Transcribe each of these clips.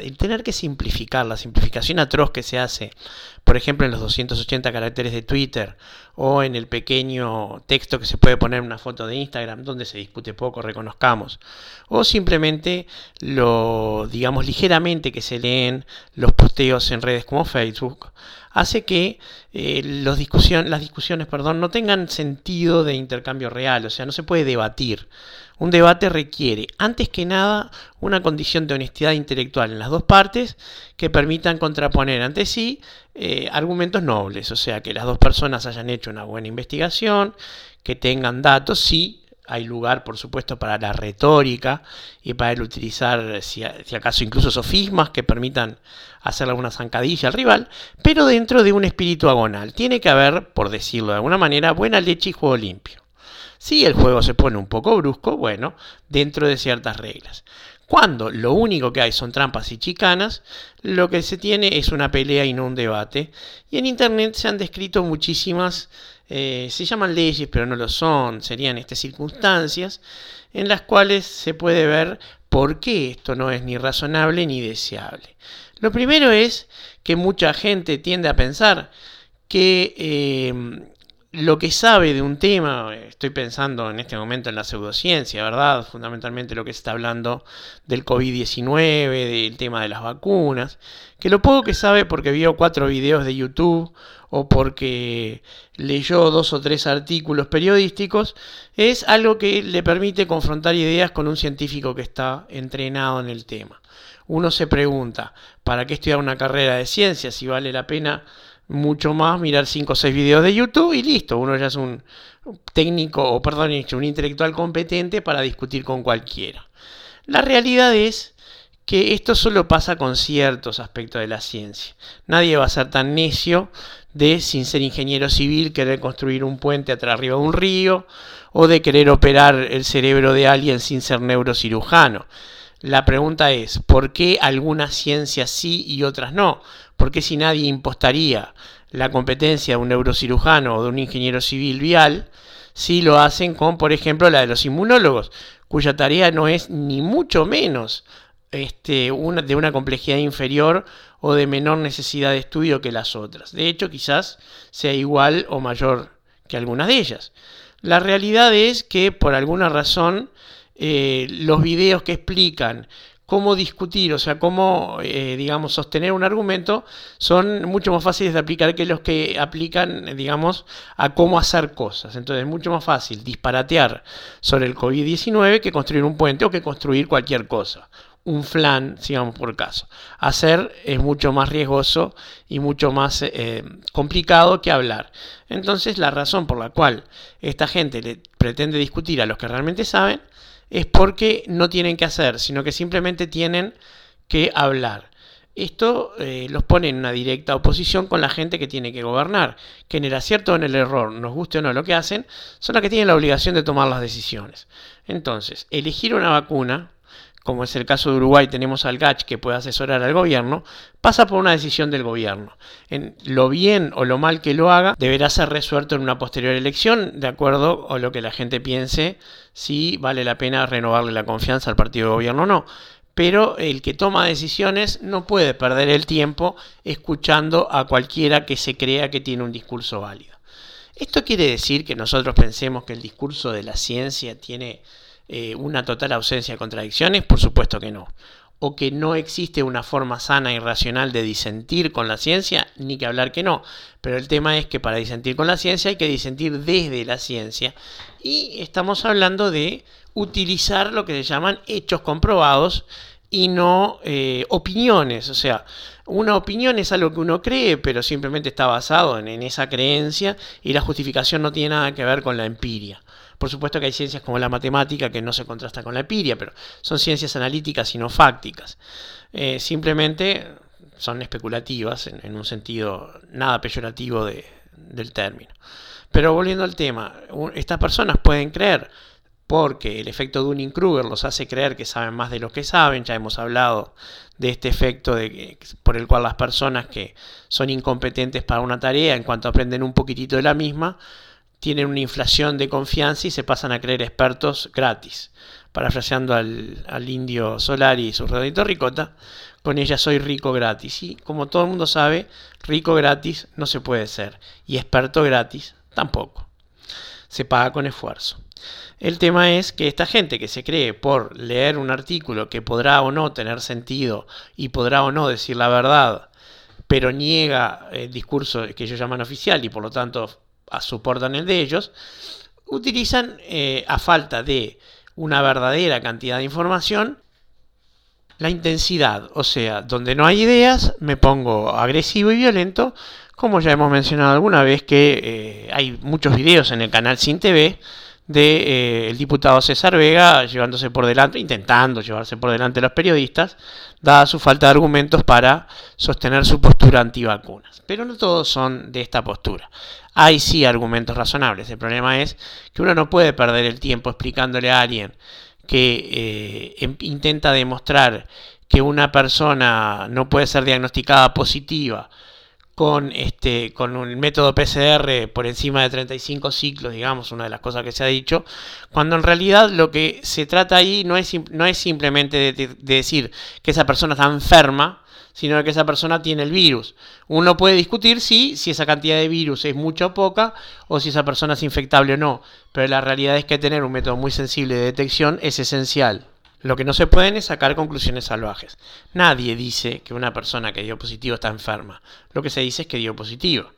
El tener que simplificar, la simplificación atroz que se hace, por ejemplo, en los 280 caracteres de Twitter o en el pequeño texto que se puede poner en una foto de Instagram, donde se discute poco, reconozcamos, o simplemente lo, digamos, ligeramente que se leen los posteos en redes como Facebook, hace que eh, las discusiones perdón, no tengan sentido de intercambio real, o sea, no se puede debatir. Un debate requiere, antes que nada, una condición de honestidad intelectual en las dos partes que permitan contraponer ante sí eh, argumentos nobles, o sea, que las dos personas hayan hecho una buena investigación, que tengan datos, sí, hay lugar, por supuesto, para la retórica y para el utilizar, si, acaso, incluso sofismas que permitan hacerle alguna zancadilla al rival, pero dentro de un espíritu agonal. Tiene que haber, por decirlo de alguna manera, buena leche y juego limpio. Si el juego se pone un poco brusco, bueno, dentro de ciertas reglas. Cuando lo único que hay son trampas y chicanas, lo que se tiene es una pelea y no un debate. Y en Internet se han descrito muchísimas, eh, se llaman leyes, pero no lo son, serían estas circunstancias en las cuales se puede ver por qué esto no es ni razonable ni deseable. Lo primero es que mucha gente tiende a pensar que eh, lo que sabe de un tema, estoy pensando en este momento en la pseudociencia, ¿verdad? Fundamentalmente lo que se está hablando del COVID-19, del tema de las vacunas, que lo poco que sabe porque vio cuatro videos de YouTube o porque leyó dos o tres artículos periodísticos, es algo que le permite confrontar ideas con un científico que está entrenado en el tema. Uno se pregunta, ¿para qué estudiar una carrera de ciencia si vale la pena mucho más mirar 5 o 6 videos de YouTube y listo, uno ya es un técnico, o perdón, un intelectual competente para discutir con cualquiera. La realidad es que esto solo pasa con ciertos aspectos de la ciencia. Nadie va a ser tan necio de, sin ser ingeniero civil, querer construir un puente atrás arriba de un río o de querer operar el cerebro de alguien sin ser neurocirujano. La pregunta es, ¿por qué algunas ciencias sí y otras no? ¿Por qué si nadie impostaría la competencia de un neurocirujano o de un ingeniero civil vial, si lo hacen con, por ejemplo, la de los inmunólogos, cuya tarea no es ni mucho menos este, de una complejidad inferior o de menor necesidad de estudio que las otras. De hecho, quizás sea igual o mayor que algunas de ellas. La realidad es que por alguna razón eh, los videos que explican cómo discutir, o sea, cómo, eh, digamos, sostener un argumento, son mucho más fáciles de aplicar que los que aplican, digamos, a cómo hacer cosas. Entonces es mucho más fácil disparatear sobre el COVID-19 que construir un puente o que construir cualquier cosa. Un flan, digamos por caso. Hacer es mucho más riesgoso y mucho más eh, complicado que hablar. Entonces la razón por la cual esta gente le pretende discutir a los que realmente saben es porque no tienen que hacer, sino que simplemente tienen que hablar. Esto eh, los pone en una directa oposición con la gente que tiene que gobernar, que en el acierto o en el error, nos guste o no lo que hacen, son las que tienen la obligación de tomar las decisiones. Entonces, elegir una vacuna como es el caso de Uruguay, tenemos al GACH que puede asesorar al gobierno, pasa por una decisión del gobierno. En lo bien o lo mal que lo haga, deberá ser resuelto en una posterior elección, de acuerdo a lo que la gente piense, si vale la pena renovarle la confianza al partido de gobierno o no. Pero el que toma decisiones no puede perder el tiempo escuchando a cualquiera que se crea que tiene un discurso válido. Esto quiere decir que nosotros pensemos que el discurso de la ciencia tiene eh, una total ausencia de contradicciones? Por supuesto que no. O que no existe una forma sana y racional de disentir con la ciencia, ni que hablar que no. Pero el tema es que para disentir con la ciencia hay que disentir desde la ciencia. Y estamos hablando de utilizar lo que se llaman hechos comprobados y no eh, opiniones. O sea, una opinión es algo que uno cree, pero simplemente está basado en, en, esa creencia y la justificación no tiene nada que ver con la empiria. Por supuesto que hay ciencias como la matemática que no se contrasta con la empiria, pero son ciencias analíticas y no fácticas. Eh, simplemente son especulativas en, un sentido nada peyorativo del término. Pero volviendo al tema, estas personas pueden creer porque el efecto Dunning-Kruger los hace creer que saben más de lo que saben, ya hemos hablado de este efecto de, por el cual las personas que son incompetentes para una tarea, en cuanto aprenden un poquitito de la misma, tienen una inflación de confianza y se pasan a creer expertos gratis. Parafraseando al, al indio Solari y su redondito ricota, con ella soy rico gratis. Y como todo el mundo sabe, rico gratis no se puede ser. Y experto gratis tampoco. Se paga con esfuerzo. El tema es que esta gente que se cree por leer un artículo que podrá o no tener sentido y podrá o no decir la verdad, pero niega el discurso que ellos llaman oficial y por lo tanto soportan el de ellos, utilizan eh, a falta de una verdadera cantidad de información la intensidad, o sea, donde no hay ideas me pongo agresivo y violento, como ya hemos mencionado alguna vez que eh, hay muchos videos en el canal Sin TV de eh, el diputado César Vega llevándose por delante, intentando llevarse por delante a los periodistas, dada su falta de argumentos para sostener su postura antivacunas. Pero no todos son de esta postura. Hay sí argumentos razonables. El problema es que uno no puede perder el tiempo explicándole a alguien que eh, em, intenta demostrar que una persona no puede ser diagnosticada positiva con, este, con un método PCR por encima de 35 ciclos, digamos, una de las cosas que se ha dicho, cuando en realidad lo que se trata ahí no es, no es simplemente de, decir que esa persona está enferma, sino que esa persona tiene el virus. Uno puede discutir si, si esa cantidad de virus es mucha o poca, o si esa persona es infectable o no, pero la realidad es que tener un método muy sensible de detección es esencial. Lo que no se pueden es sacar conclusiones salvajes. Nadie dice que una persona que dio positivo está enferma. Lo que se dice es que dio positivo.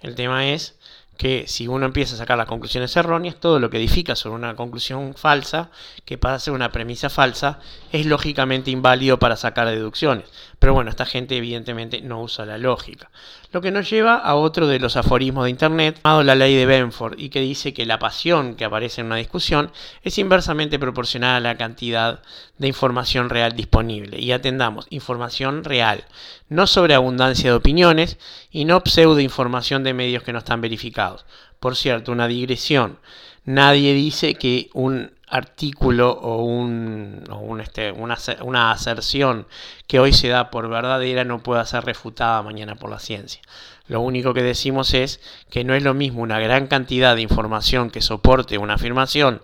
El tema es que si uno empieza a sacar las conclusiones erróneas, todo lo que edifica sobre una conclusión falsa, que pasa a ser una premisa falsa, es lógicamente inválido para sacar deducciones. Pero bueno, esta gente evidentemente no usa la lógica. Lo que nos lleva a otro de los aforismos de Internet, llamado la ley de Benford, y que dice que la pasión que aparece en una discusión es inversamente proporcional a la cantidad de información real disponible. Y atendamos, información real, no sobre abundancia de opiniones y no pseudo información de medios que no están verificados. Por cierto, una digresión. Nadie dice que un artículo o, un, este, una, una, aserción que hoy se da por verdadera no pueda ser refutada mañana por la ciencia. Lo único que decimos es que no es lo mismo una gran cantidad de información que soporte una afirmación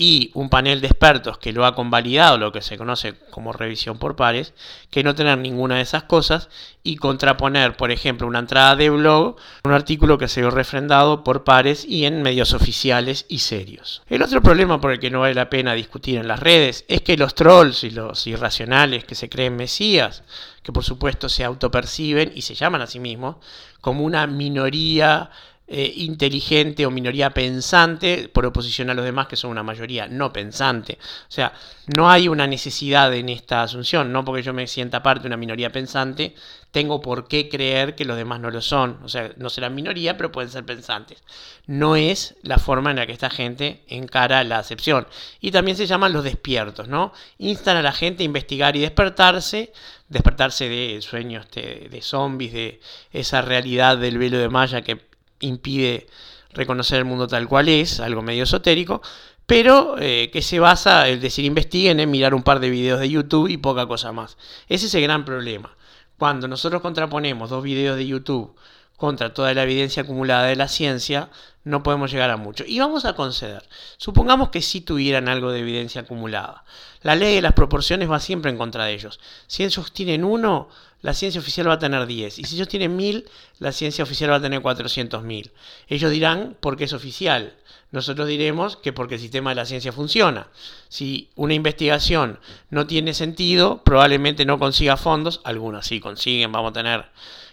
y un panel de expertos que lo ha convalidado, lo que se conoce como revisión por pares, que no tener ninguna de esas cosas y contraponer, por ejemplo, una entrada de blog, un artículo que se vio refrendado por pares y en medios oficiales y serios. El otro problema por el que no vale la pena discutir en las redes es que los trolls y los irracionales que se creen mesías, que por supuesto se autoperciben y se llaman a sí mismos como una minoría eh, inteligente o minoría pensante por oposición a los demás que son una mayoría no pensante. O sea, no hay una necesidad en esta asunción, no porque yo me sienta parte de una minoría pensante, tengo por qué creer que los demás no lo son. O sea, no serán minoría, pero pueden ser pensantes. No es la forma en la que esta gente encara la acepción. Y también se llaman los despiertos, ¿no? Instan a la gente a investigar y despertarse, despertarse de sueños de, de zombies, de esa realidad del velo de Maya que impide reconocer el mundo tal cual es, algo medio esotérico, pero eh, que se basa, es decir, investiguen en mirar un par de videos de YouTube y poca cosa más. Ese es el gran problema. Cuando nosotros contraponemos dos videos de YouTube contra toda la evidencia acumulada de la ciencia, no podemos llegar a mucho. Y vamos a conceder. Supongamos que sí tuvieran algo de evidencia acumulada. La ley de las proporciones va siempre en contra de ellos. Si ellos tienen uno, la ciencia oficial va a tener 10. Y si ellos tienen 1000, la ciencia oficial va a tener 400.000. Ellos dirán porque es oficial. Nosotros diremos que porque el sistema de la ciencia funciona. Si una investigación no tiene sentido, probablemente no consiga fondos. Algunas sí consiguen, vamos a tener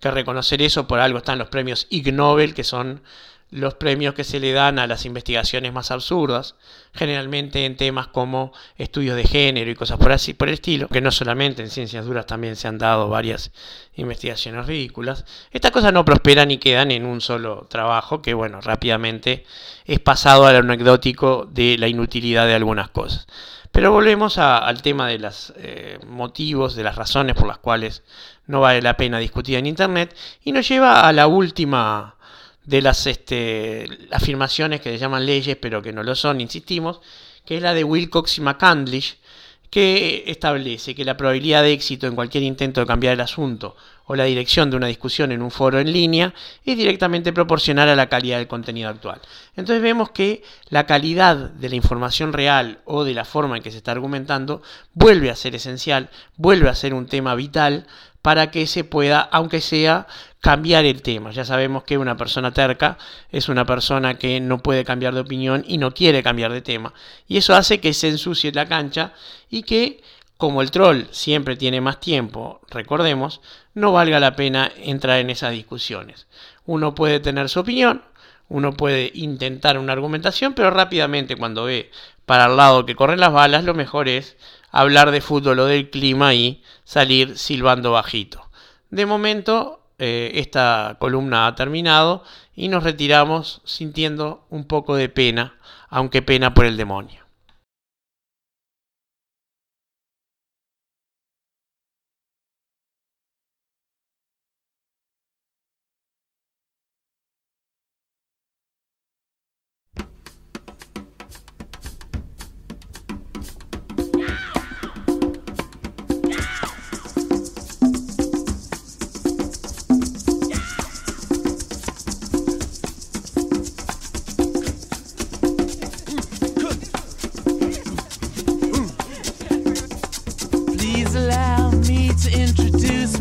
que reconocer eso. Por algo están los premios Ig Nobel, que son los premios que se le dan a las investigaciones más absurdas, generalmente en temas como estudios de género y cosas por así por el estilo, que no solamente en ciencias duras también se han dado varias investigaciones ridículas. Estas cosas no prosperan y quedan en un solo trabajo que bueno, rápidamente es pasado al anecdótico de la inutilidad de algunas cosas. Pero volvemos al tema de los eh, motivos, de las razones por las cuales no vale la pena discutir en Internet. Y nos lleva a la última de las este, afirmaciones que se llaman leyes, pero que no lo son, insistimos, que es la de Wilcox y McCandlish, que establece que la probabilidad de éxito en cualquier intento de cambiar el asunto o la dirección de una discusión en un foro en línea es directamente proporcional a la calidad del contenido actual. Entonces vemos que la calidad de la información real o de la forma en que se está argumentando vuelve a ser esencial, vuelve a ser un tema vital para que se pueda, aunque sea, cambiar el tema. Ya sabemos que una persona terca es una persona que no puede cambiar de opinión y no quiere cambiar de tema. Y eso hace que se ensucie la cancha y que, como el troll siempre tiene más tiempo, recordemos, no valga la pena entrar en esas discusiones. Uno puede tener su opinión, uno puede intentar una argumentación, pero rápidamente cuando ve para el lado que corren las balas, lo mejor es hablar de fútbol o del clima y salir silbando bajito. De momento, eh, esta columna ha terminado y nos retiramos sintiendo un poco de pena, aunque pena por el demonio.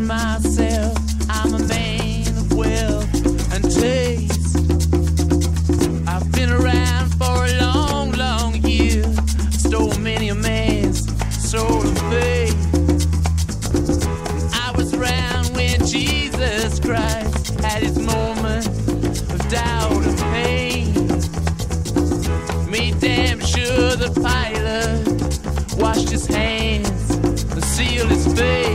myself. I'm a man of will and taste. I've been around for a long, long year. Stole many a man's soul of faith. I was around when Jesus Christ had his moment of doubt and pain. Me damn sure the pilot washed his hands and sealed his face.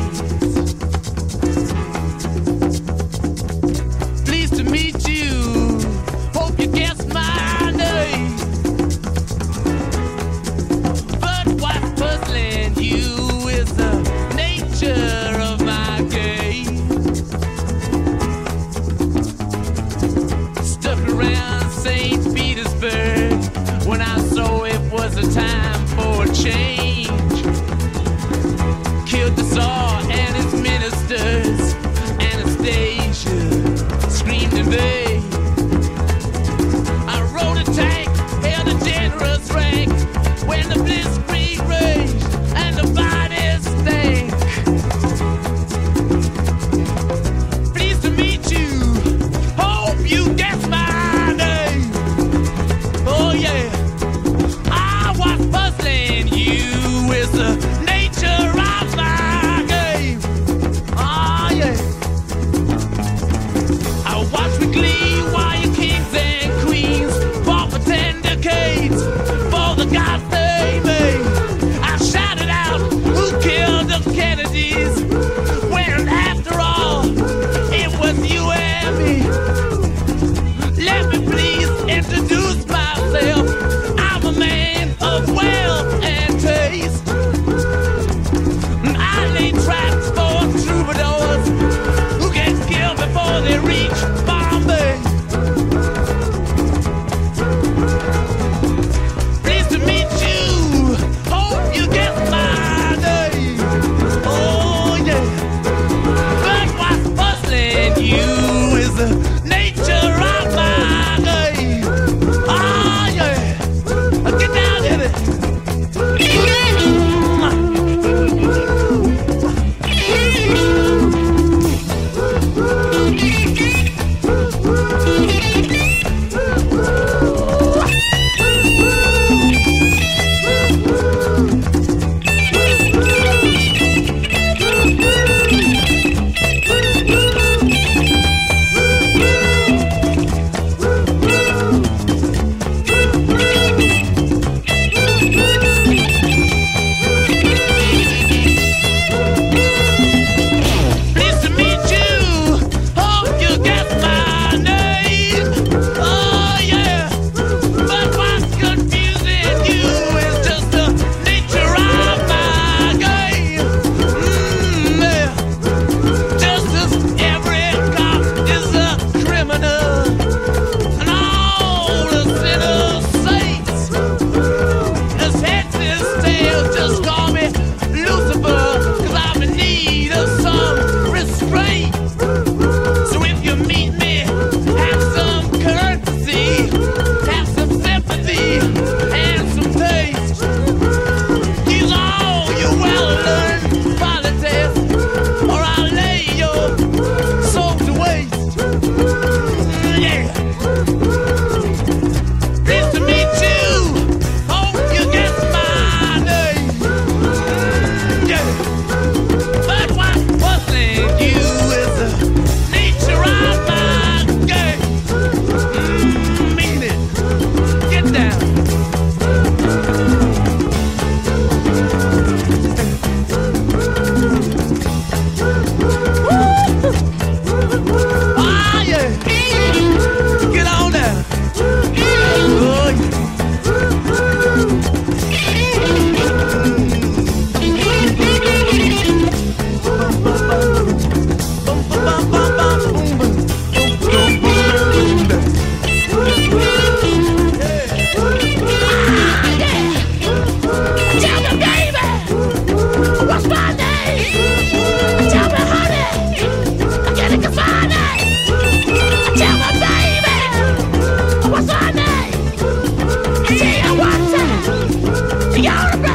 Get!